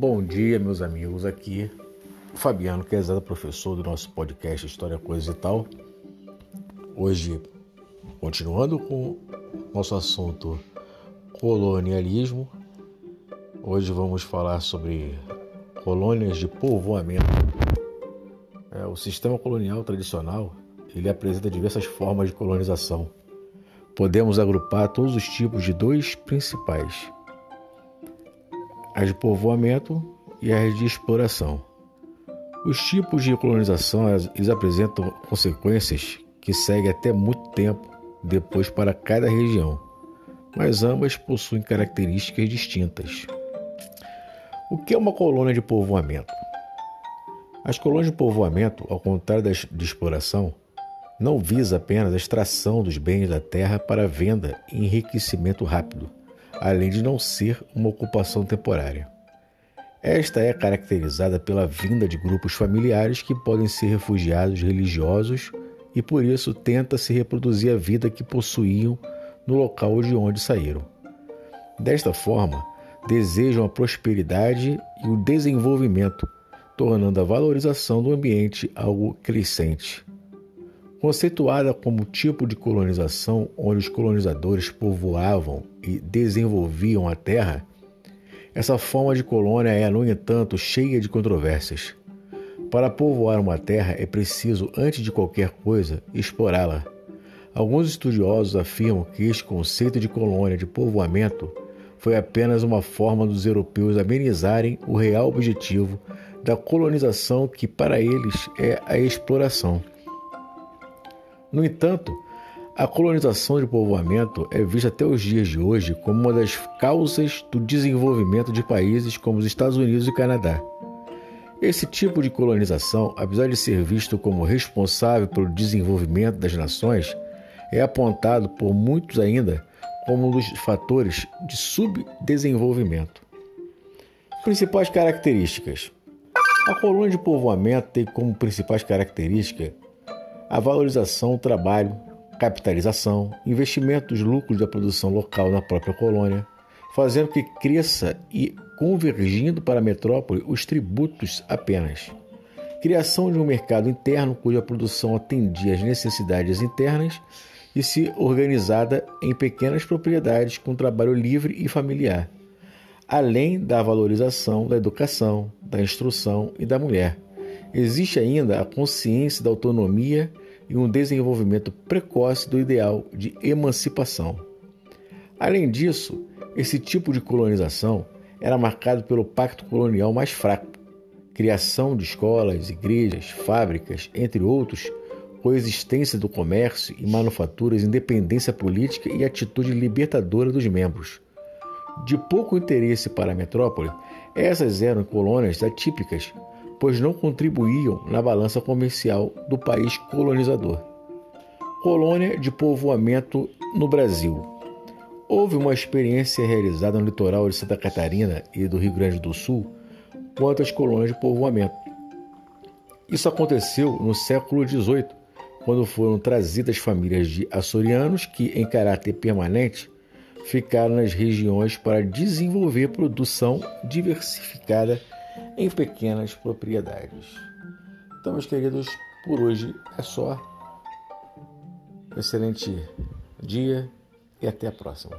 Bom dia, meus amigos. Aqui, Fabiano Quezada, professor do nosso podcast História, Coisas e Tal. Hoje, continuando com nosso assunto colonialismo, hoje vamos falar sobre colônias de povoamento. É, o sistema colonial tradicional ele apresenta diversas formas de colonização. Podemos agrupar todos os tipos de dois principais as de povoamento e as de exploração. Os tipos de colonização eles apresentam consequências que seguem até muito tempo depois para cada região, mas ambas possuem características distintas. O que é uma colônia de povoamento? As colônias de povoamento, ao contrário das de exploração, não visa apenas a extração dos bens da terra para venda e enriquecimento rápido além de não ser uma ocupação temporária. Esta é caracterizada pela vinda de grupos familiares que podem ser refugiados religiosos e por isso tenta se reproduzir a vida que possuíam no local de onde saíram. Desta forma, desejam a prosperidade e o desenvolvimento, tornando a valorização do ambiente algo crescente. Conceituada como tipo de colonização onde os colonizadores povoavam e desenvolviam a terra, essa forma de colônia é, no entanto, cheia de controvérsias. Para povoar uma terra é preciso, antes de qualquer coisa, explorá-la. Alguns estudiosos afirmam que este conceito de colônia de povoamento foi apenas uma forma dos europeus amenizarem o real objetivo da colonização, que para eles é a exploração. No entanto, a colonização de povoamento é vista até os dias de hoje como uma das causas do desenvolvimento de países como os Estados Unidos e Canadá. Esse tipo de colonização, apesar de ser visto como responsável pelo desenvolvimento das nações, é apontado por muitos ainda como um dos fatores de subdesenvolvimento. Principais características: A colônia de povoamento tem como principais características a valorização do trabalho, capitalização, investimento dos lucros da produção local na própria colônia, fazendo que cresça e convergindo para a metrópole os tributos apenas. Criação de um mercado interno cuja produção atendia às necessidades internas e se organizada em pequenas propriedades com trabalho livre e familiar, além da valorização da educação, da instrução e da mulher. Existe ainda a consciência da autonomia e um desenvolvimento precoce do ideal de emancipação. Além disso, esse tipo de colonização era marcado pelo pacto colonial mais fraco, criação de escolas, igrejas, fábricas, entre outros, coexistência do comércio e manufaturas, independência política e atitude libertadora dos membros. De pouco interesse para a metrópole, essas eram colônias atípicas, pois não contribuíam na balança comercial do país colonizador. Colônia de povoamento no Brasil. Houve uma experiência realizada no litoral de Santa Catarina e do Rio Grande do Sul quanto às colônias de povoamento. Isso aconteceu no século XVIII, quando foram trazidas famílias de açorianos que, em caráter permanente, ficaram nas regiões para desenvolver produção diversificada em pequenas propriedades. Então, meus queridos, por hoje é só. Excelente dia e até a próxima.